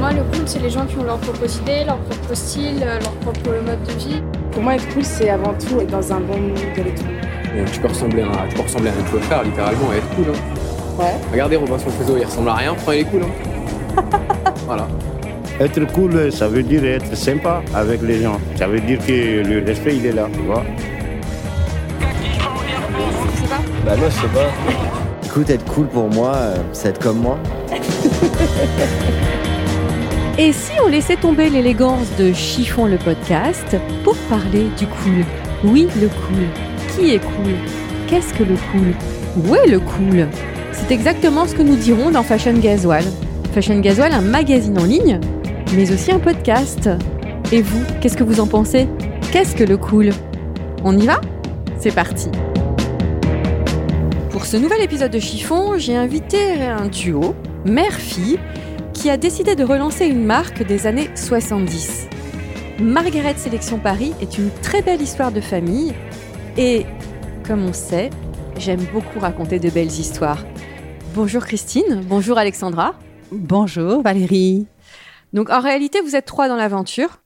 Moi, le cool, c'est les gens qui ont leur propre idée, leur propre style, euh, leur propre mode de vie. Pour moi, être cool, c'est avant tout être dans un bon mood et tout. Euh, tu peux ressembler à, tu peux ressembler à un littéralement et être cool. Hein. Ouais. Regardez Robinson Crusoe, il ressemble à rien, il est cool. Hein. voilà. Être cool, ça veut dire être sympa avec les gens. Ça veut dire que le respect, il est là, tu vois. Je sais pas. Bah moi je sais pas. Écoute, être cool pour moi, euh, c'est être comme moi. Et si on laissait tomber l'élégance de Chiffon le podcast pour parler du cool? Oui, le cool. Qui est cool? Qu'est-ce que le cool? Où est le cool? C'est exactement ce que nous dirons dans Fashion Gasoil. Fashion Gasoil, un magazine en ligne, mais aussi un podcast. Et vous, qu'est-ce que vous en pensez? Qu'est-ce que le cool? On y va? C'est parti. Pour ce nouvel épisode de Chiffon, j'ai invité un duo, mère-fille, qui a décidé de relancer une marque des années 70. Margaret Sélection Paris est une très belle histoire de famille et, comme on sait, j'aime beaucoup raconter de belles histoires. Bonjour Christine, bonjour Alexandra. Bonjour Valérie. Donc en réalité, vous êtes trois dans l'aventure,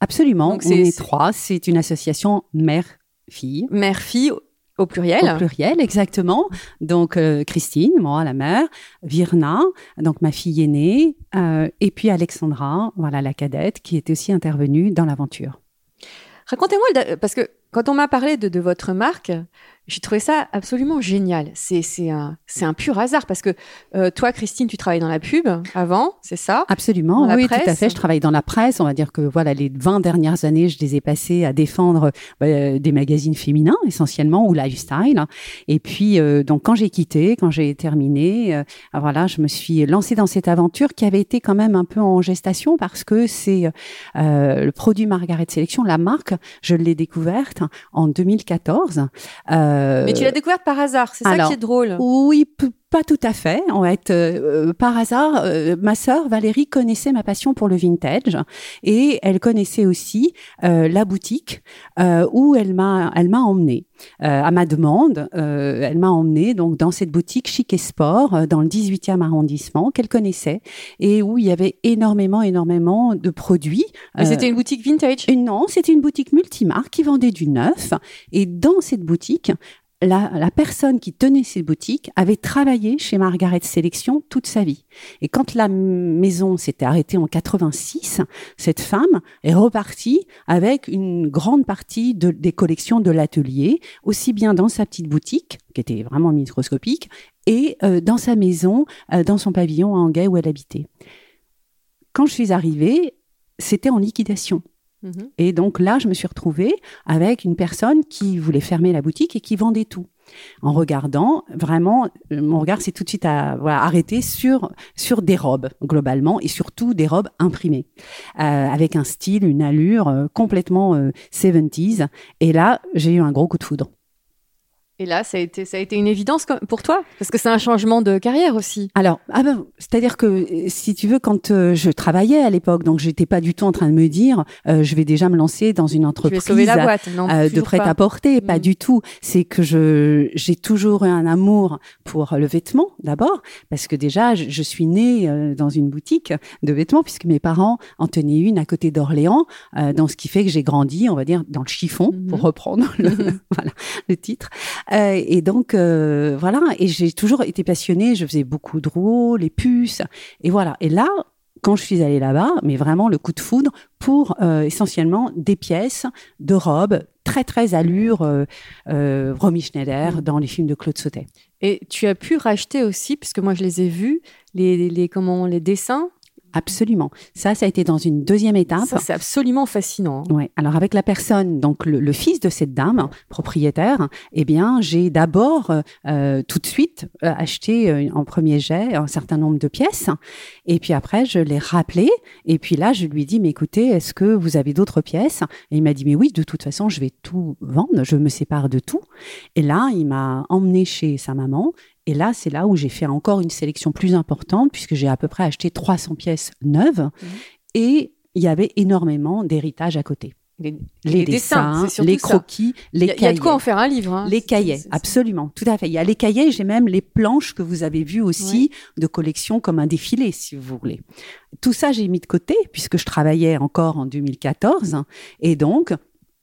Absolument, Donc, on est c'est- trois. C'est une association mère-fille. mère-fille au pluriel. Au pluriel, exactement. Donc euh, Christine, moi la mère, Virna, donc ma fille aînée, euh, et puis Alexandra, voilà la cadette, qui est aussi intervenue dans l'aventure. Racontez-moi, parce que quand on m'a parlé de, de votre marque, j'ai trouvé ça absolument génial. C'est un, pur hasard parce que euh, toi, Christine, tu travailles dans la pub avant, c'est ça? Absolument, oui, presse tout à fait. Je travaille dans la presse. On va dire que voilà, les 20 dernières années, je les ai passées à défendre euh, des magazines féminins essentiellement ou lifestyle. Et puis, euh, donc, quand j'ai quitté, quand j'ai terminé, euh, voilà, je me suis lancée dans cette aventure qui avait été quand même un peu en gestation parce que c'est le produit Margaret Sélection, la marque. Je l'ai découverte en 2014. Euh, Mais tu l'as découverte par hasard, c'est ça qui est drôle. oui, pas tout à fait. En fait, euh, par hasard, euh, ma sœur Valérie connaissait ma passion pour le vintage et elle connaissait aussi euh, la boutique euh, où elle m'a elle m'a emmenée Euh, à ma demande. euh, elle m'a emmenée donc dans cette boutique chic et sport euh, dans le 18e arrondissement qu'elle connaissait et où il y avait énormément énormément de produits. Euh, c'était une boutique vintage? non, c'était une boutique multimarque qui vendait du neuf. Et dans cette boutique, la, personne qui tenait cette boutique avait travaillé chez Margaret Sélection toute sa vie. Et quand la maison s'était arrêtée en 86, cette femme est repartie avec une grande partie de- des collections de l'atelier, aussi bien dans sa petite boutique, qui était vraiment microscopique, et euh, dans sa maison, euh, dans son pavillon à Anguay où elle habitait. Quand je suis arrivée, c'était en liquidation. Mhm. Et donc là, je me suis retrouvée avec une personne qui voulait fermer la boutique et qui vendait tout. En regardant, vraiment, euh, mon regard s'est tout de suite à, voilà, arrêté sur, sur des robes, globalement, et surtout des robes imprimées, euh, avec un style, une allure euh, complètement euh, 70s. Et là, j'ai eu un gros coup de foudre. Et là, ça a été, ça a été une évidence pour toi Parce que c'est un changement de carrière aussi. Alors, ah ben, c'est-à-dire que si tu veux, quand euh, je travaillais à l'époque, donc j'étais pas du tout en train de me dire, euh, je vais déjà me lancer dans une entreprise la boîte. Non, euh, de prêt à porter, pas Mm. du tout. C'est que je j'ai toujours eu un amour pour le vêtement d'abord, parce que déjà je, je suis née dans une boutique de vêtements puisque mes parents en tenaient une à côté d'Orléans, dans ce qui fait que j'ai grandi, on va dire, dans le chiffon pour reprendre le, voilà le titre. Euh, et donc euh, voilà, et j'ai toujours été passionnée. Je faisais beaucoup de roues, les puces, et voilà. Et là, quand je suis allée là-bas, mais vraiment le coup de foudre pour euh, essentiellement des pièces de robes très très allure euh, euh, Romy Schneider dans les films de Claude Sautet. Et tu as pu racheter aussi, puisque moi je les ai vus, les, les, comment, les dessins Absolument. Ça, ça a été dans une deuxième étape. Ça, c'est absolument fascinant. Ouais. Alors avec la personne, donc le, le fils de cette dame propriétaire, eh bien, j'ai d'abord euh, tout de suite euh, acheté euh, en premier jet un certain nombre de pièces, et puis après je l'ai rappelé, et puis là je lui ai dit mais écoutez, est-ce que vous avez d'autres pièces? Et il m'a dit mais oui, de toute façon je vais tout vendre, je me sépare de tout. Et là il m'a emmené chez sa maman, et là, c'est là où j'ai fait encore une sélection plus importante, puisque j'ai à peu près acheté 300 pièces neuves. Et il y avait énormément d'héritage à côté. Les, Les, dessins, les ça. croquis, les a- il y cahiers. a de quoi en faire un livre. hein. Les cahiers, absolument, tout à fait. Il y a les cahiers, j'ai même les planches que vous avez vues aussi de collection comme un défilé, si vous voulez. Tout ça, j'ai mis de côté puisque je travaillais encore en 2014. Et donc,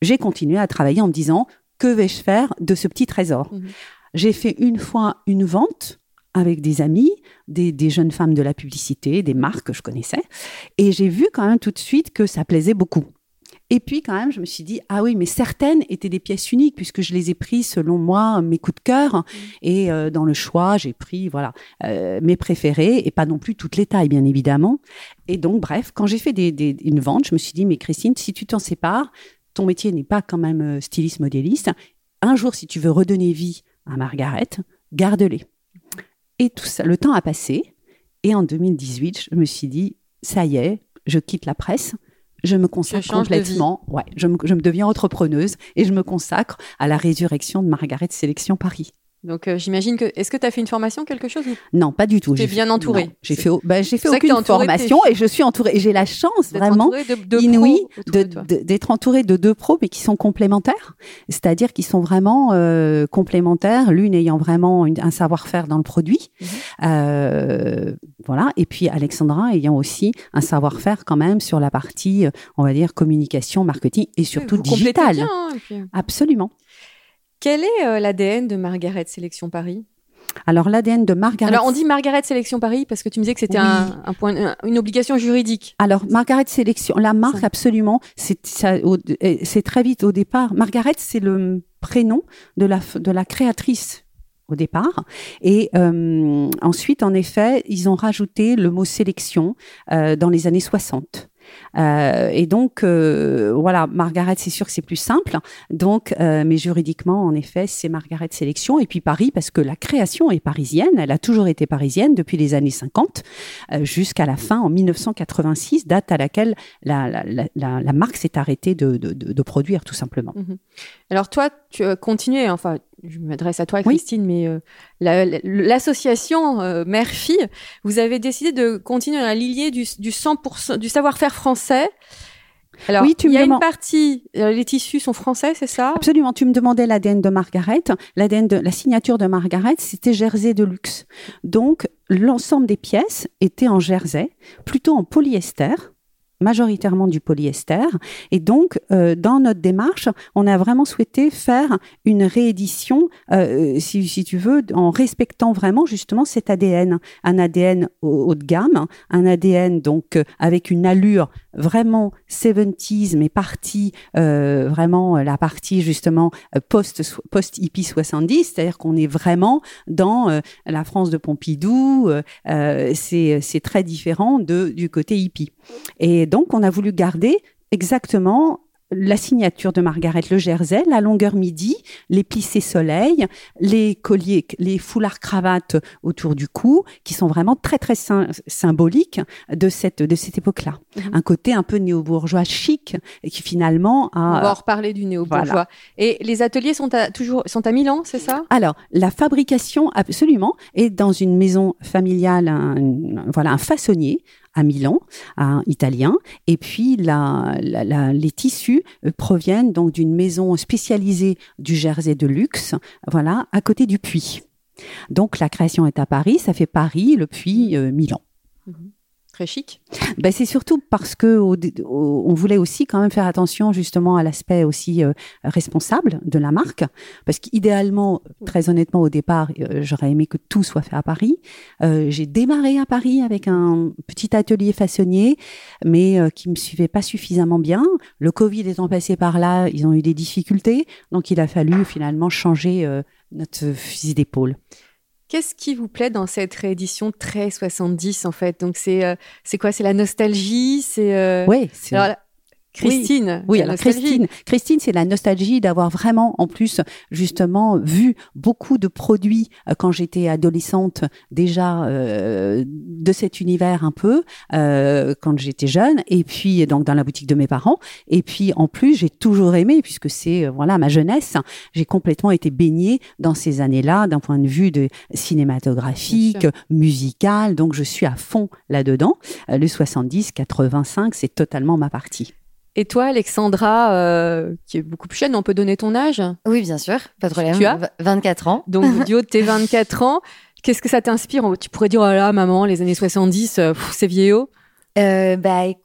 j'ai continué à travailler en me disant, que vais-je faire de ce petit trésor? Mhm. J'ai fait une fois une vente avec des amis, des, des jeunes femmes de la publicité, des marques que je connaissais. Et j'ai vu quand même tout de suite que ça plaisait beaucoup. Et puis quand même, je me suis dit, ah oui, mais certaines étaient des pièces uniques puisque je les ai prises selon moi, mes coups de cœur. Et euh, dans le choix, j'ai pris voilà euh, mes préférés et pas non plus toutes les tailles, bien évidemment. Et donc, bref, quand j'ai fait des, des- une vente, je me suis dit, mais Christine, si tu t'en sépares, ton métier n'est pas quand même euh, styliste modéliste. Un jour, si tu veux redonner vie à Margaret, garde-les. Et tout ça, le temps a passé. Et en 2018, je me suis dit, ça y est, je quitte la presse. Je me consacre complètement. Ouais, je me, je me deviens entrepreneuse et je me consacre à la résurrection de Margaret Sélection Paris. Donc euh, j'imagine que. Est-ce que tu as fait une formation, quelque chose Non, pas du tout. J'ai bien entourée. J'ai fait, bah, j'ai fait aucune formation et je suis entourée. Et j'ai la chance vraiment entourée de, de inouïe d'être entourée de deux pros, mais qui sont complémentaires. C'est-à-dire qu'ils sont vraiment euh, complémentaires, l'une ayant vraiment une- un savoir-faire dans le produit. Mhm. Euh, voilà. Et puis Alexandra ayant aussi un savoir-faire quand même sur la partie, euh, on va dire, communication, marketing et surtout Vous complétez digital. bien, hein, puis- Absolument. Quel est euh, l'ADN de Margaret Sélection Paris? Alors l'ADN de Margaret. Alors on dit Margaret Sélection Paris parce que tu me disais que c'était Oui. un, un point, un- une obligation juridique. Alors, Margaret Sélection, la marque, absolument, c'est très vite au départ. Margaret, c'est le prénom de la, de la créatrice au départ. Et euh, ensuite, en effet, ils ont rajouté le mot sélection euh, dans les années 60. Euh, et donc, euh, voilà, Margaret, c'est sûr que c'est plus simple. Donc, euh, mais juridiquement, en effet, c'est Margaret Sélection. Et puis Paris, parce que la création est parisienne. Elle a toujours été parisienne depuis les années 50 euh, jusqu'à la fin en 1986, date à laquelle la, marque s'est arrêtée de, de, produire, tout simplement. Alors toi, tu as continué, enfin, je m'adresse à toi, Oui. Christine, mais euh, la- la- l'association euh, mère-fille, vous avez décidé de continuer à l'ilier du, du 100%, du savoir-faire français. Alors, Oui, tu il y a une partie, euh, les tissus sont français, c'est ça? Absolument. Tu me demandais l'ADN de Margaret. L'ADN de la signature de Margaret, c'était jersey de luxe. Donc, l'ensemble des pièces étaient en jersey, plutôt en polyester majoritairement du polyester. Et donc, euh, dans notre démarche, on a vraiment souhaité faire une réédition, euh, si, si tu veux, en respectant vraiment justement cet ADN, un ADN haut, de gamme, un ADN donc euh, avec une allure vraiment 70s, mais partie euh, vraiment euh, la partie justement euh, post post hippie 70, c'est-à-dire qu'on est vraiment dans euh, la France de Pompidou. euh, euh, c'est très différent du côté hippie. Et donc on a voulu garder exactement la signature de Margaret Le Jersey, la longueur midi, les plissés soleil, les colliers, les foulards cravates autour du cou, qui sont vraiment très très sym- symboliques de cette de cette époque-là. Mhm. Un côté un peu néo-bourgeois chic et qui finalement On va en a. reparler du néo-bourgeois. voilà. Et les ateliers sont à, toujours sont à Milan, c'est ça? Alors la fabrication absolument est dans une maison familiale, un, voilà un façonnier à Milan, un italien, et puis les tissus euh, proviennent donc d'une maison spécialisée du jersey de luxe, voilà, à côté du puits. Donc la création est à Paris, ça fait Paris, le puits, euh, Milan. Très chic. Ben, c'est surtout parce que on voulait aussi quand même faire attention justement à l'aspect aussi euh, responsable de la marque, parce qu'idéalement, très honnêtement, au départ, euh, j'aurais aimé que tout soit fait à Paris. Euh, J'ai démarré à Paris avec un petit atelier façonnier, mais qui me suivait pas suffisamment bien. Le Covid étant passé par là, ils ont eu des difficultés, donc il a fallu finalement changer notre fusil d'épaule. Qu'est-ce qui vous plaît dans cette réédition très 70 en fait? Donc c'est euh, c'est quoi? C'est la nostalgie? C'est euh, alors, Christine. Oui, alors nostalgie. Christine, Christine, c'est la nostalgie d'avoir vraiment, en plus, justement, vu beaucoup de produits euh, quand j'étais adolescente déjà euh, de cet univers un peu euh, quand j'étais jeune, et puis donc dans la boutique de mes parents, et puis en plus j'ai toujours aimé puisque c'est euh, voilà ma jeunesse, j'ai complètement été baignée dans ces années-là d'un point de vue de cinématographique, musical, donc je suis à fond là-dedans. Euh, le 70, 85, c'est totalement ma partie. Et toi, Alexandra, euh, qui est beaucoup plus jeune, on peut donner ton âge Oui, bien sûr, pas de problème. Tu as V- 24 ans. Donc, du haut de tes 24 ans, qu'est-ce que ça t'inspire? Tu pourrais dire, oh là, maman, les années 70, euh, c'est vieillot. Euh, bah écoute,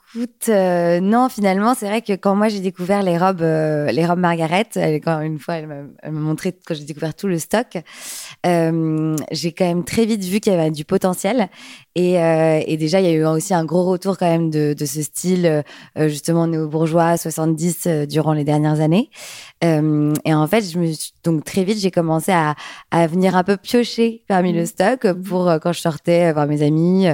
euh, non finalement c'est vrai que quand moi j'ai découvert les robes, euh, les robes Margaret, elle, quand une fois elle m'a montré quand j'ai découvert tout le stock, euh, j'ai quand même très vite vu qu'il y avait du potentiel et, et déjà il y a eu aussi un gros retour quand même de, de ce style justement néo-bourgeois 70 euh, durant les dernières années et en fait je me suis, donc très vite j'ai commencé à, à venir un peu piocher parmi le stock pour quand je sortais voir mes amis.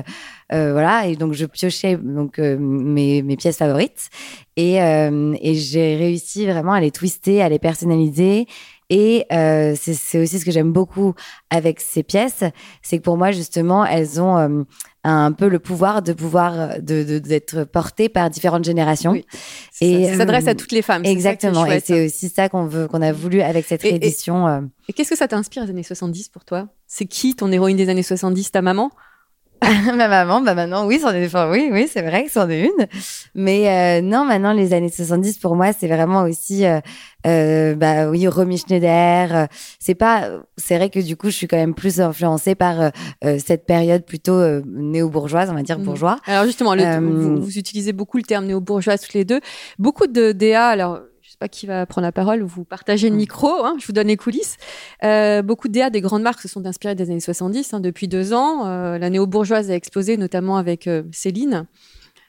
Euh, voilà, et donc je piochais donc euh, mes, mes pièces favorites et, euh, et j'ai réussi vraiment à les twister, à les personnaliser. Et euh, c'est aussi ce que j'aime beaucoup avec ces pièces, c'est que pour moi justement elles ont euh, un peu le pouvoir de pouvoir de de- d'être portées par différentes générations. Oui. Et, Et ça s'adresse euh, à toutes les femmes. Exactement, et c'est aussi ça qu'on veut qu'on a voulu avec cette Et- et- réédition. euh. Et qu'est-ce que ça t'inspire les années 70 pour toi? C'est qui ton héroïne des années 70 Ta maman? Ma maman, bah maintenant, oui, c'en est, enfin, oui, oui, c'est vrai que c'en est une. Mais euh, non, maintenant, les années 70, pour moi, c'est vraiment aussi, euh, euh, bah oui, Romy Schneider. euh, c'est pas, c'est vrai que du coup, je suis quand même plus influencée par euh, euh, cette période plutôt euh, néo-bourgeoise, on va dire Mhm. bourgeois. Alors justement, le- vous, vous utilisez beaucoup le terme néo-bourgeois toutes les deux. Beaucoup de DA, alors pas qui va prendre la parole, vous partagez le Mm. micro, hein, je vous donne les coulisses. Euh, beaucoup de DA des grandes marques se sont inspirées des années 70 hein, depuis deux ans. Euh, la néo-bourgeoise a explosé, notamment avec euh, Céline.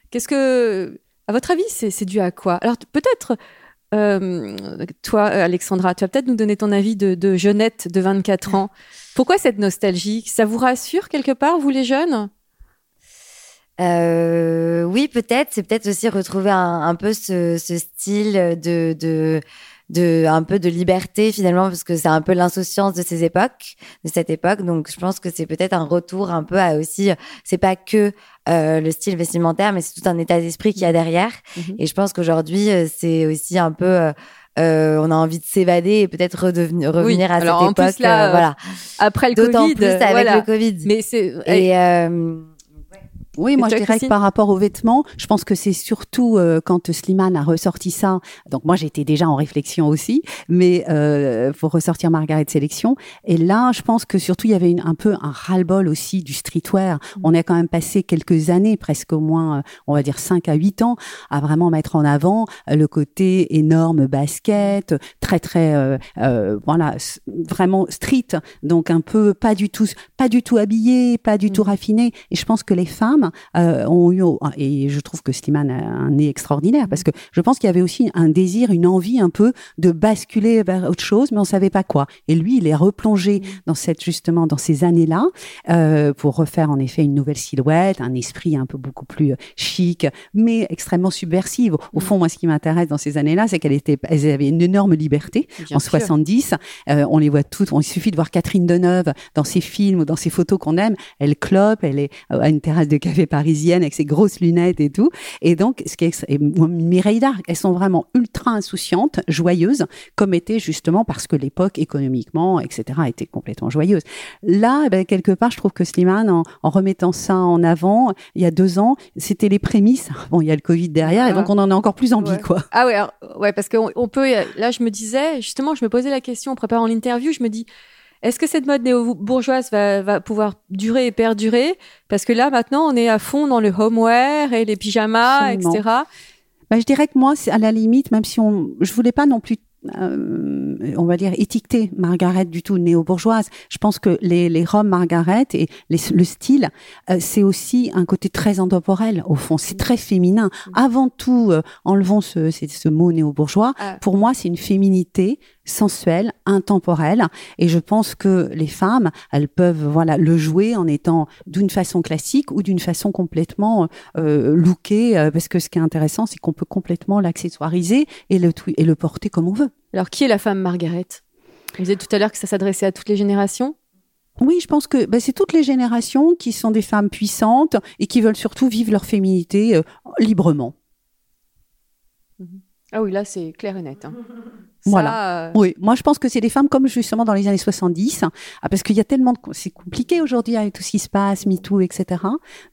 Qu'est-ce que, à votre avis, c'est dû à quoi? Alors peut-être, toi, Alexandra, tu vas peut-être nous donner ton avis de, de jeunette de 24 ans. Pourquoi cette nostalgie? Ça vous rassure quelque part, vous les jeunes? Euh, oui, peut-être. C'est peut-être aussi retrouver un, un peu ce, ce style de, de, de, un peu de liberté finalement, parce que c'est un peu l'insouciance de ces époques, de cette époque. Donc, je pense que c'est peut-être un retour un peu à aussi. C'est pas que euh, le style vestimentaire, mais c'est tout un état d'esprit qu'il y a derrière. Mhm. Et je pense qu'aujourd'hui, euh, c'est aussi un peu. euh, euh, on a envie de s'évader et peut-être revenir à alors, cette en plus, époque. là, euh, euh, voilà. Après le D'autant Covid, plus avec voilà. le Covid. Mais c'est Et euh, Oui, moi je dirais que par rapport aux vêtements, je pense que c'est surtout euh, quand Slimane a ressorti ça. Donc moi j'étais déjà en réflexion aussi, mais euh, pour ressortir Margaret Sélection. Et là, je pense que surtout il y avait une, un peu un ras-le-bol aussi du streetwear. On a quand même passé quelques années, presque au moins, euh, on va dire 5 à 8 ans, à vraiment mettre en avant euh, le côté énorme basket, très très euh, euh, voilà, vraiment street. Donc un peu pas du tout pas du tout habillé, pas du tout raffiné. Et je pense que les femmes euh, ont eu et je trouve que Slimane a un nez extraordinaire parce que je pense qu'il y avait aussi un désir, une envie un peu de basculer vers autre chose, mais on savait pas quoi. Et lui, il est replongé dans cette justement dans ces années-là euh, pour refaire en effet une nouvelle silhouette, un esprit un peu beaucoup plus euh, chic, mais extrêmement subversive. Au fond, moi, ce qui m'intéresse dans ces années-là, c'est qu'elle était, elles avaient une énorme liberté Bien en sûr. 70. Euh, on les voit toutes. On, il suffit de voir Catherine Deneuve dans ses films ou dans ses photos qu'on aime. Elle clope, elle est à une terrasse de café parisienne avec ses grosses lunettes et tout. Et donc, ce qui est, et Mireille Darc, elles sont vraiment ultra insouciantes, joyeuses, comme était justement parce que l'époque économiquement, etc., était complètement joyeuse. Là, eh ben, quelque part, je trouve que Slimane, en, en remettant ça en avant, il y a deux ans, c'était les prémices. Bon, il y a le Covid derrière, et donc on en a encore plus envie, Ouais. quoi. Ah ouais, alors, ouais, parce qu'on on peut. Là, je me disais, justement, je me posais la question en préparant l'interview. Je me dis, est-ce que cette mode néo-bourgeoise va, va pouvoir durer et perdurer? Parce que là, maintenant, on est à fond dans le homeware et les pyjamas, Absolument. etc. Bah, je dirais que moi, c'est à la limite, même si on, je voulais pas non plus, euh, on va dire étiqueter Margaret du tout néo-bourgeoise. Je pense que les, les robes Margaret et les- le style, euh, c'est aussi un côté très intemporel au fond. C'est très féminin. Avant tout, euh, enlevons ce mot néo-bourgeois. Ah. Pour moi, c'est une féminité sensuel, intemporel. Et je pense que les femmes, elles peuvent voilà le jouer en étant d'une façon classique ou d'une façon complètement euh, lookée, euh, parce que ce qui est intéressant, c'est qu'on peut complètement l'accessoiriser et le, et le porter comme on veut. Alors, qui est la femme Margaret? Vous disiez tout à l'heure que ça s'adressait à toutes les générations oui, je pense que bah, c'est toutes les générations qui sont des femmes puissantes et qui veulent surtout vivre leur féminité euh, librement. Ah oui, là, c'est clair et net. Hein. Voilà. euh, Oui, moi je pense que c'est des femmes comme justement dans les années 70, ah, parce qu'il y a tellement de... C'est compliqué aujourd'hui avec tout ce qui se passe, MeToo, etc.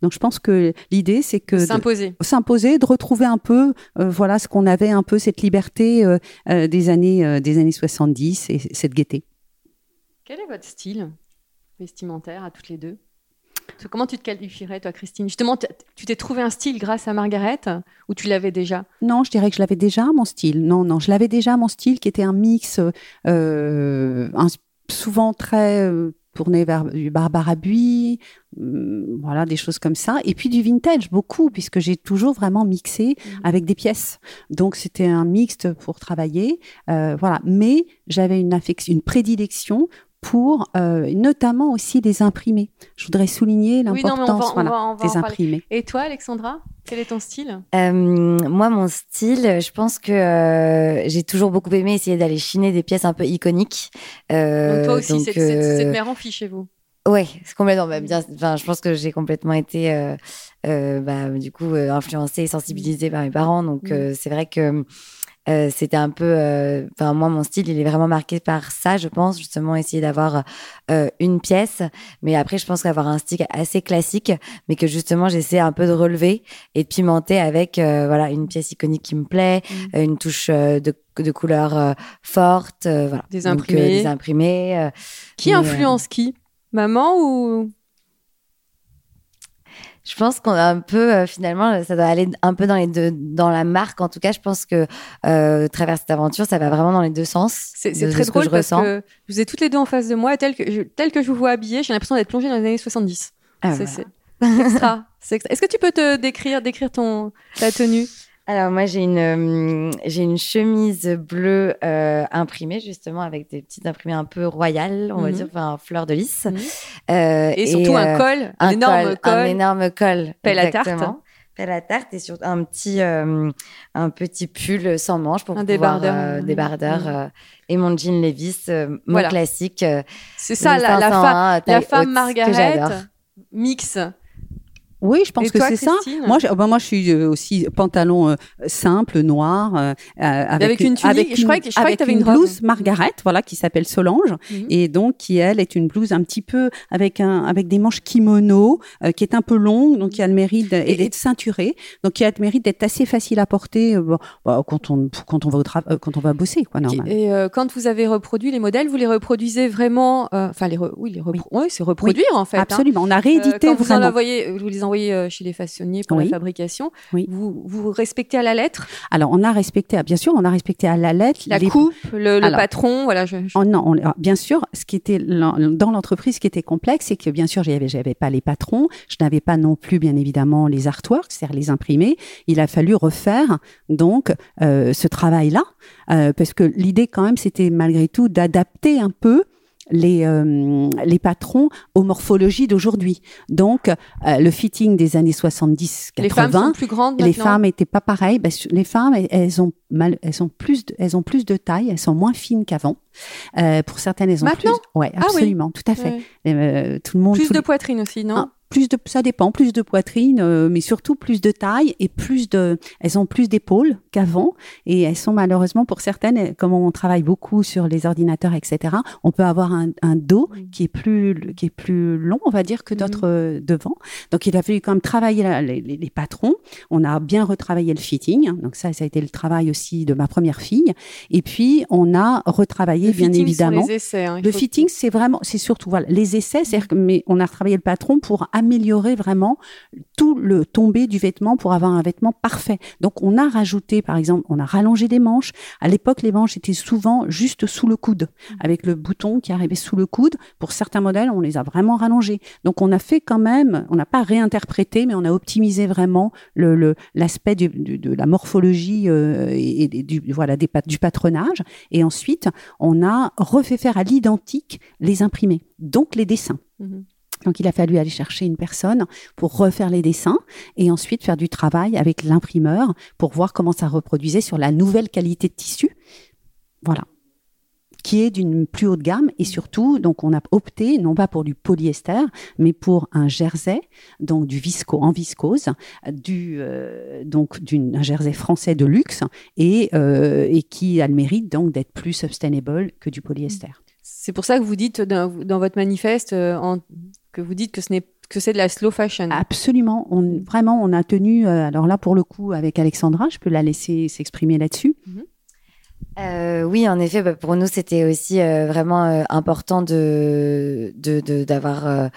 Donc je pense que l'idée, c'est que... de- S'imposer. S'imposer, de retrouver un peu, euh, voilà, ce qu'on avait un peu, cette liberté euh, des, années, des années 70 et cette gaieté. Quel est votre style vestimentaire à toutes les deux? Comment tu te qualifierais, toi, Christine? Justement, tu t'es trouvé un style grâce à Margaret ou tu l'avais déjà? Non, je dirais que je l'avais déjà, mon style. Non, non, je l'avais déjà, mon style, qui était un mix, euh, un- souvent très euh, tourné vers du Barbara Buis, hum, voilà, des choses comme ça. Et puis du vintage, beaucoup, puisque j'ai toujours vraiment mixé avec des pièces. Donc c'était un mixte pour travailler, euh, voilà. Mais j'avais une affection, une prédilection pour euh, notamment aussi les imprimés. Je voudrais souligner Oui, l'importance on voilà, va- on va des imprimés. Et toi, Alexandra Quel est ton style? Euh, moi, mon style, je pense que euh, j'ai toujours beaucoup aimé essayer d'aller chiner des pièces un peu iconiques. Euh, Donc toi aussi, c'est de mère en fille chez vous? Ouais, c'est complètement. bah, bien, enfin, je pense que j'ai complètement été, euh, euh, bah, du coup, euh, influencée et sensibilisée par mes parents. Donc, Mm. euh, c'est vrai que euh, c'était un peu. euh, Enfin, moi, mon style, il est vraiment marqué par ça, je pense, justement, essayer d'avoir euh, une pièce. Mais après, je pense qu'avoir un style assez classique, mais que justement, j'essaie un peu de relever et de pimenter avec, voilà, une pièce iconique qui me plaît, Mm. une touche de, de couleur forte, voilà. Des Donc, imprimés. des imprimés. Qui influence qui? Maman ou Je pense qu'on a un peu, euh, finalement, ça doit aller un peu dans les deux, dans la marque. En tout cas, je pense que euh, à travers cette aventure, ça va vraiment dans les deux sens. C'est de- de très ce drôle que je parce ressens. que vous êtes toutes les deux en face de moi, tel que je, tel que je vous vois habillée, j'ai l'impression d'être plongée dans les années 70. Ah, C'est- voilà. c'est extra. c'est extra. Est-ce que tu peux te décrire, décrire ton ta tenue? Alors moi, j'ai une, euh, j'ai une chemise bleue euh, imprimée justement avec des petites imprimées un peu royales, on va Mhm. dire, enfin fleur de lys. Mhm. Euh, Et surtout un euh, col, un un énorme col, col. un énorme col, Pelle à tarte. Pelle à tarte et surtout un petit, euh, un petit pull sans manches pour Un pouvoir, débardeur. débardeur, euh, et mon jean Levi's, mon Voilà. classique. C'est ça, la, la, 1501, fa- la taille femme Margaret mix. Oui, je pense Et que c'est ça. Moi, je, bah, moi, je suis euh, aussi pantalon euh, simple, noir, euh, euh, avec, avec une tunique. Je croyais que- je croyais que avec t'avais une robe. blouse Margaret, voilà, qui s'appelle Solange, Mhm. et donc qui elle est une blouse un petit peu avec un avec des manches kimono, euh, qui est un peu longue, donc qui a le mérite et, d'être ceinturée, donc qui a le mérite d'être assez facile à porter bon, bah, quand on quand on va au quand on va bosser, quoi, normal. Et euh, quand vous avez reproduit les modèles, vous les reproduisez vraiment. euh, Enfin, les re- oui, les repro- ouais, c'est reproduire en fait. hein. Absolument, on a réédité quand vous en vraiment. envoyez, vous les envoyez euh, chez les façonniers pour Oui. la fabrication. Oui. Vous, vous respectez à la lettre? Alors, on a respecté, ah, bien sûr, on a respecté à la lettre la les coupe, le, patron. Voilà. Je, je- Oh non, on- alors, bien sûr, ce qui était dans l'entreprise, ce qui était complexe, c'est que bien sûr, j'avais, j'avais pas les patrons, je n'avais pas non plus, bien évidemment, les artworks, c'est-à-dire les imprimés. Il a fallu refaire donc euh, ce travail-là, euh, parce que l'idée quand même, c'était malgré tout d'adapter un peu les, euh, les patrons aux morphologies d'aujourd'hui. Donc, euh, le fitting des années 70-80, les femmes sont plus grandes les femmes étaient pas pareilles. Ben, les femmes, elles, ont mal, elles ont plus, de, elles ont plus de taille, elles sont moins fines qu'avant. Euh, pour certaines, elles ont Maintenant? Plus. Ouais, Ah oui. absolument, tout à fait. Ouais. Tout le monde. Plus de les- poitrine aussi, non? Ah, plus de, ça dépend, plus de poitrine, euh, mais surtout plus de taille et plus de, elles ont plus d'épaules qu'avant et elles sont malheureusement pour certaines, euh, comme on travaille beaucoup sur les ordinateurs, etc. On peut avoir un, un dos qui est plus, qui est plus long, on va dire, que notre euh, devant. Donc il a fallu quand même travailler la- les, les- patrons. On a bien retravaillé le fitting. Donc ça, ça a été le travail aussi de ma première fille. Et puis on a retravaillé Le bien évidemment. Les essais, hein, Le fitting, c'est vraiment, c'est surtout voilà, les essais, c'est-à-dire que mais on a retravaillé le patron pour améliorer vraiment tout le tombé du vêtement pour avoir un vêtement parfait. Donc on a rajouté, par exemple, on a rallongé les manches. À l'époque, les manches étaient souvent juste sous le coude, avec le bouton qui arrivait sous le coude. Pour certains modèles, on les a vraiment rallongés. Donc on a fait quand même, on n'a pas réinterprété, mais on a optimisé vraiment le l'aspect de, de la morphologie euh, et, du voilà des, du patronage. Et ensuite, on a refait faire à l'identique les imprimés, donc les dessins. Mhm. Donc il a fallu aller chercher une personne pour refaire les dessins et ensuite faire du travail avec l'imprimeur pour voir comment ça reproduisait sur la nouvelle qualité de tissu. Voilà qui est d'une plus haute gamme et surtout donc on a opté non pas pour du polyester mais pour un jersey donc du visco en viscose du euh, donc d'un jersey français de luxe et euh, et qui a le mérite donc d'être plus sustainable que du polyester. C'est pour ça que vous dites dans, votre manifeste euh, en, que vous dites que ce n'est que c'est de la slow fashion. Absolument. On, vraiment, on a tenu, alors là, pour le coup, avec Alexandra, je peux la laisser s'exprimer là-dessus. Mhm. Euh, oui, en effet, bah, pour nous, c'était aussi euh, vraiment euh, important de d'avoir de,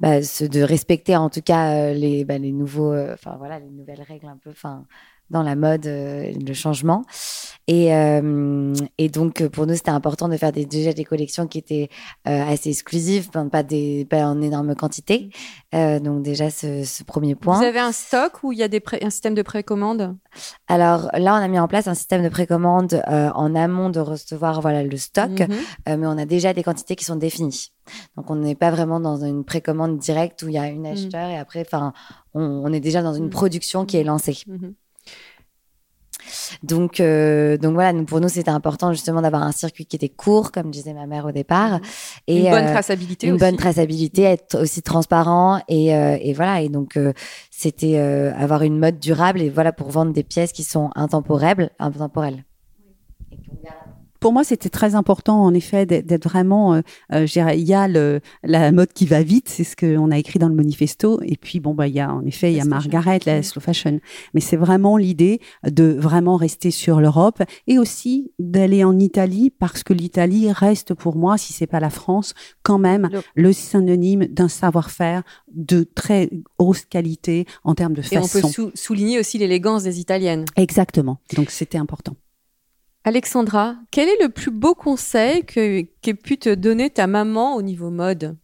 bah, de respecter en tout cas les bah, les nouveaux, enfin voilà, les nouvelles règles un peu, enfin dans la mode, le changement. Et, euh, et donc, pour nous, c'était important de faire des, déjà des collections qui étaient euh, assez exclusives, pas, des, pas en énorme quantité. Euh, donc, déjà, ce, ce, premier point. Vous avez un stock ou il y a des un système de précommande? Alors là, on a mis en place un système de précommande en amont de recevoir voilà, le stock, mhm. mais on a déjà des quantités qui sont définies. Donc, on n'est pas vraiment dans une précommande directe où il y a une mhm. acheteur et après, on, on, est déjà dans une mhm. production qui est lancée. Donc, euh, donc voilà, pour nous, c'était important justement d'avoir un circuit qui était court, comme disait ma mère au départ. Et, une bonne euh, traçabilité Une bonne traçabilité, être aussi transparent. Et, euh, et voilà, et donc c'était avoir une mode durable et voilà, pour vendre des pièces qui sont intemporelles. intemporelles pour moi, c'était très important, en effet, d'être vraiment. Euh, euh il y a le, la mode qui va vite, c'est ce qu'on a écrit dans le manifesto. Et puis, bon, bah, il y a en effet, il y a Margaret, la slow fashion. Mais c'est vraiment l'idée de vraiment rester sur l'Europe et aussi d'aller en Italie parce que l'Italie reste pour moi, si c'est pas la France, quand même le, synonyme d'un savoir-faire de très haute qualité en termes de façon. Et on peut souligner aussi l'élégance des Italiennes. Exactement. Donc, c'était important. Alexandra, quel est le plus beau conseil que qu'ait pu te donner ta maman au niveau mode?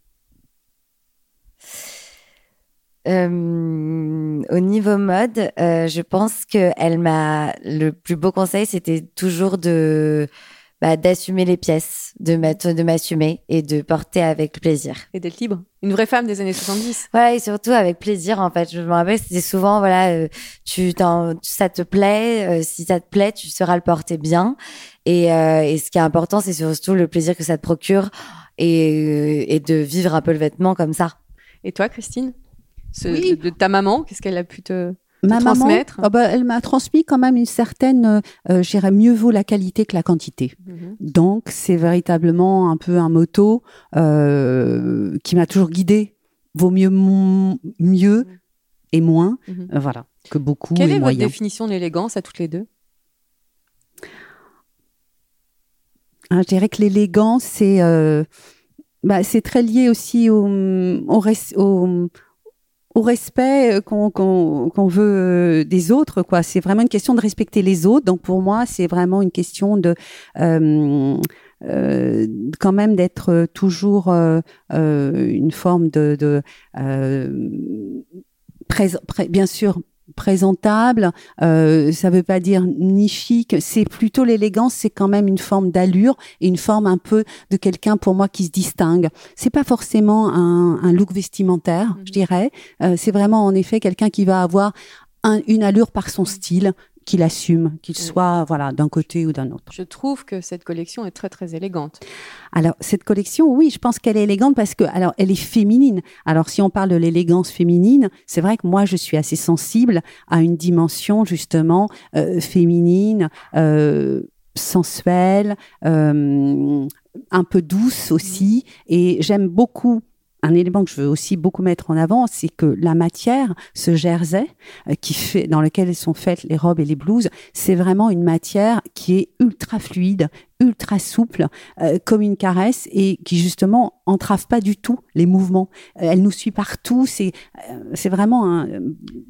Euh, au niveau mode, euh, je pense que elle m'a le plus beau conseil, c'était toujours de bah, d'assumer les pièces, de m'assumer et de porter avec plaisir. Et d'être libre. Une vraie femme des années 70. Voilà, et surtout avec plaisir, en fait. Je me rappelle, c'était souvent, voilà, euh, tu, ça te plaît, euh, si ça te plaît, tu sauras le porter bien. Et, euh, et ce qui est important, c'est surtout le plaisir que ça te procure et, et de vivre un peu le vêtement comme ça. Et toi, Christine? de ta maman, qu'est-ce qu'elle a pu te Ma maman, oh bah, elle m'a transmis quand même une certaine, euh, euh j'irais mieux vaut la qualité que la quantité. Mhm. Donc c'est véritablement un peu un motto euh, qui m'a toujours guidée. Vaut mieux mieux et moins, mhm. euh, voilà, que beaucoup. Quelle est votre définition de l'élégance à toutes les deux? Ah, Je dirais que l'élégance c'est bah, c'est très lié aussi au, au, au au respect euh, qu'on veut euh, des autres quoi. C'est vraiment une question de respecter les autres. Donc pour moi c'est vraiment une question de euh, quand même d'être toujours une forme de, de bien sûr présentable, euh, ça veut pas dire ni chic, c'est plutôt l'élégance, c'est quand même une forme d'allure et une forme un peu de quelqu'un pour moi qui se distingue. C'est pas forcément un, un look vestimentaire, je mhm. dirais. Euh, c'est vraiment en effet quelqu'un qui va avoir un, une allure par son style, qu'il assume, qu'il soit voilà d'un côté ou d'un autre. Je trouve que cette collection est très très élégante. Alors cette collection, oui, je pense qu'elle est élégante parce que alors elle est féminine. Alors si on parle de l'élégance féminine, c'est vrai que moi je suis assez sensible à une dimension justement euh, féminine, euh, sensuelle, euh, un peu douce aussi, et j'aime beaucoup un élément que je veux aussi beaucoup mettre en avant, c'est que la matière, ce jersey euh, qui fait, dans lequel sont faites les robes et les blouses, c'est vraiment une matière qui est ultra fluide, ultra souple, euh, comme une caresse, et qui justement entrave pas du tout les mouvements. Euh, elle nous suit partout. C'est euh, c'est vraiment un euh,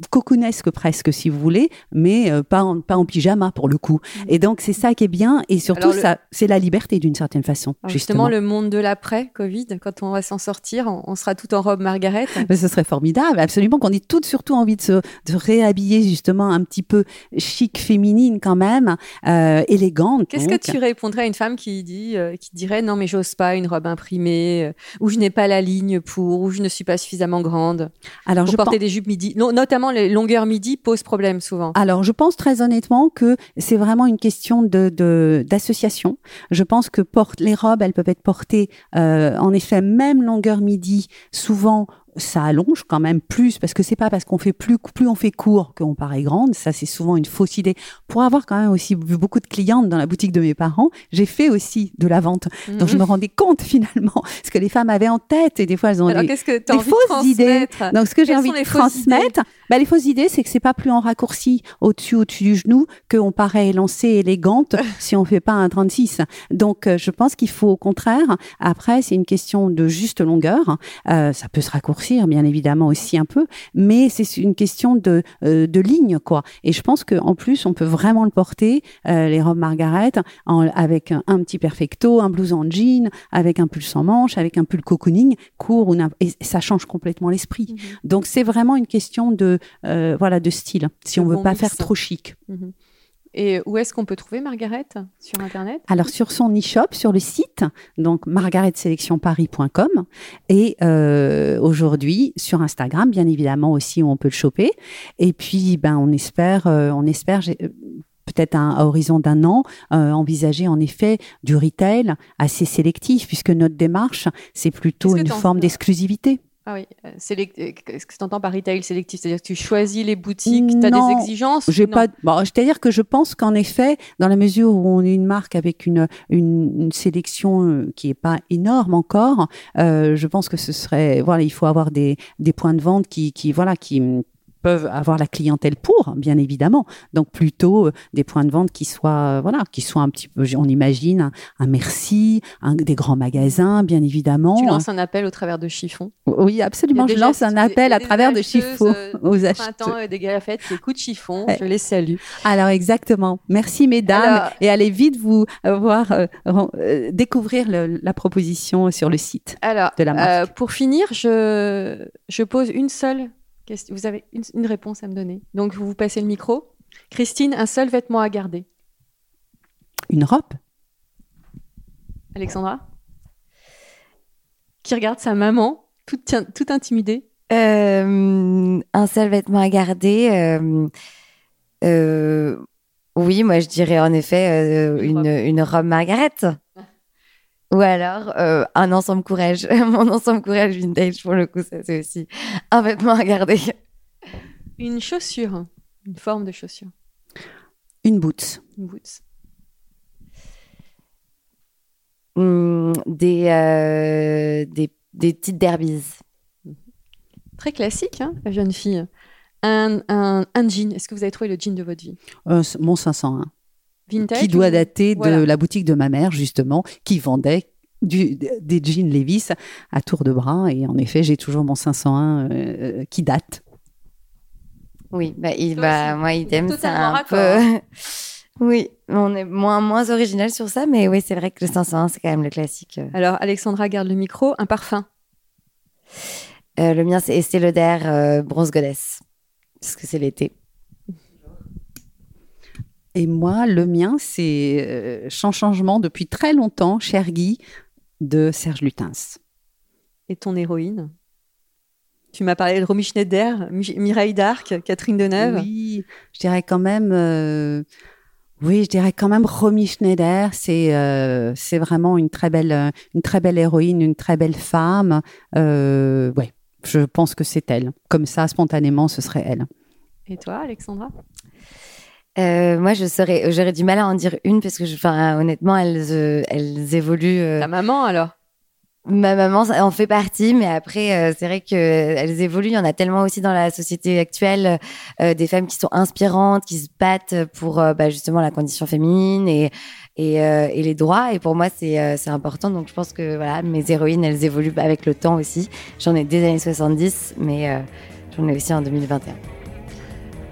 cocoonesque presque, si vous voulez, mais euh, pas en, pas en pyjama pour le coup. Et donc c'est ça qui est bien, et surtout le- ça, c'est la liberté d'une certaine façon. Justement. justement, le monde de l'après Covid, quand on va s'en sortir, on, on sera tout en robe Margaret. Mais ce serait formidable, absolument, qu'on ait toutes surtout envie de se de réhabiller justement un petit peu chic, féminine quand même, euh, élégante. Qu'est-ce que tu répondrais à une femme qui dit, euh, qui dirait non mais j'ose pas une robe imprimée, euh, ou je n'ai pas la ligne pour, ou je ne suis pas suffisamment grande. Alors pour je porter pense- des jupes midi, non, notamment les longueurs midi posent problème souvent. Alors, je pense très honnêtement que c'est vraiment une question de de- d'association. je pense que porte, les robes, elles peuvent être portées, euh, en effet, même longueur midi, souvent ça allonge quand même plus parce que c'est pas parce qu'on fait plus plus on fait court qu'on paraît grande ça c'est souvent une fausse idée pour avoir quand même aussi vu beaucoup de clientes dans la boutique de mes parents j'ai fait aussi de la vente donc je me rendais compte finalement ce que les femmes avaient en tête et des fois elles ont. Alors des, que des de fausses idées donc, ce que j'ai envie de transmettre, bah, les fausses idées, c'est que c'est pas plus en raccourci au-dessus, au-dessus du genou, qu'on paraît élancée, élégante, si on fait pas un 36. Donc, euh, je pense qu'il faut au contraire. Après, c'est une question de juste longueur. Euh, ça peut se raccourcir, bien évidemment, aussi un peu, mais c'est une question de, euh, de ligne, quoi. Et je pense qu'en plus, on peut vraiment le porter, euh, les robes Margaret, en- avec un, un petit perfecto, un blouson en jean, avec un pull sans manche, avec un pull cocooning, court, ou et ça change complètement l'esprit. Donc c'est vraiment une question de euh, voilà de style. Si on veut bon pas mix. faire trop chic. Mhm. Et où est-ce qu'on peut trouver Margaret sur internet? Alors sur son e-shop, sur le site, donc margaretselectionparis.com et euh, aujourd'hui sur Instagram, bien évidemment aussi où on peut le choper. Et puis ben on espère, euh, on espère. euh, Peut-être à horizon d'un an, euh, envisager en effet du retail assez sélectif, puisque notre démarche, c'est plutôt une forme d'exclusivité. Ah oui, euh, sélect- euh, qu'est-ce que tu entends par retail sélectif? C'est-à-dire que tu choisis les boutiques, tu as Non, des exigences? J'ai pas. Bon, c'est-à-dire que je pense qu'en effet, dans la mesure où on est une marque avec une une, une sélection euh, qui est pas énorme encore, euh, je pense que ce serait voilà, il faut avoir des des points de vente qui qui voilà qui peuvent avoir la clientèle pour, bien évidemment. Donc plutôt euh, des points de vente qui soient euh, voilà, qui soient un petit peu, on imagine un, un Merci, un, des grands magasins, bien évidemment. Tu lances un appel au travers de chiffons. Oui, absolument. Je lance un appel à travers de chiffons euh, aux acheteurs. printemps et des galettes qui écoutent chiffon. Ouais. Je les salue. Alors exactement. Merci mesdames Alors- et allez vite vous voir euh, euh, découvrir le- la proposition sur le site. Alors, de la marque. euh, pour finir, je, je pose une seule. Vous avez une, une réponse à me donner. Donc, vous vous passez le micro. Christine, un seul vêtement à garder. Une robe? Alexandra? Qui regarde sa maman, toute, intimidée. Euh, un seul vêtement à garder. euh, euh, oui, moi je dirais en effet euh, Une une, une robe Margaret. Ou alors euh, un ensemble courage. Mon ensemble courage vintage, pour le coup, ça c'est aussi un vêtement à garder. Une chaussure. Une forme de chaussure. Une boots. Une boots. Hum, des, euh, des, des petites derbies. Très classique, hein, la jeune fille. Un, un, un jean. Est-ce que vous avez trouvé le jean de votre vie? Euh, mon 501. Vintage Qui doit ou- dater de Voilà. la boutique de ma mère, justement, qui vendait du, des jeans Levis à tour de bras. Et en effet, j'ai toujours mon 501 euh, qui date. Oui, bah, il, bah, aussi. moi, idem, c'est un raccord, peu. oui, on est moins, moins original sur ça, mais oui, c'est vrai que le 501, c'est quand même le classique. Alors, Alexandra garde le micro. Un parfum. Euh, le mien, c'est Estée Lauder euh, Bronze Goddess. Parce que c'est l'été. Et moi, le mien, c'est euh, Sans changement depuis très longtemps, Cher Guy, de Serge Lutens. Et ton héroïne? Tu m'as parlé de Romy Schneider, Mi- Mireille d'Arc, Catherine Deneuve. Oui, je dirais quand même. euh, oui, je dirais quand même Romy Schneider. C'est euh, c'est vraiment une très belle une très belle héroïne, une très belle femme. Euh, ouais, je pense que c'est elle. Comme ça, spontanément, ce serait elle. Et toi, Alexandra? Euh, moi, je serais, j'aurais du mal à en dire une parce que, je, enfin, honnêtement, elles, euh, elles évoluent. euh, Ta maman, alors? Ma maman ça en fait partie, mais après euh, c'est vrai que elles évoluent. Il y en a tellement aussi dans la société actuelle euh, des femmes qui sont inspirantes, qui se battent pour bah, justement la condition féminine et et, euh, et les droits. Et pour moi c'est euh, c'est important. Donc je pense que voilà mes héroïnes elles évoluent avec le temps aussi. J'en ai des années 70, mais euh, j'en ai aussi en 2021.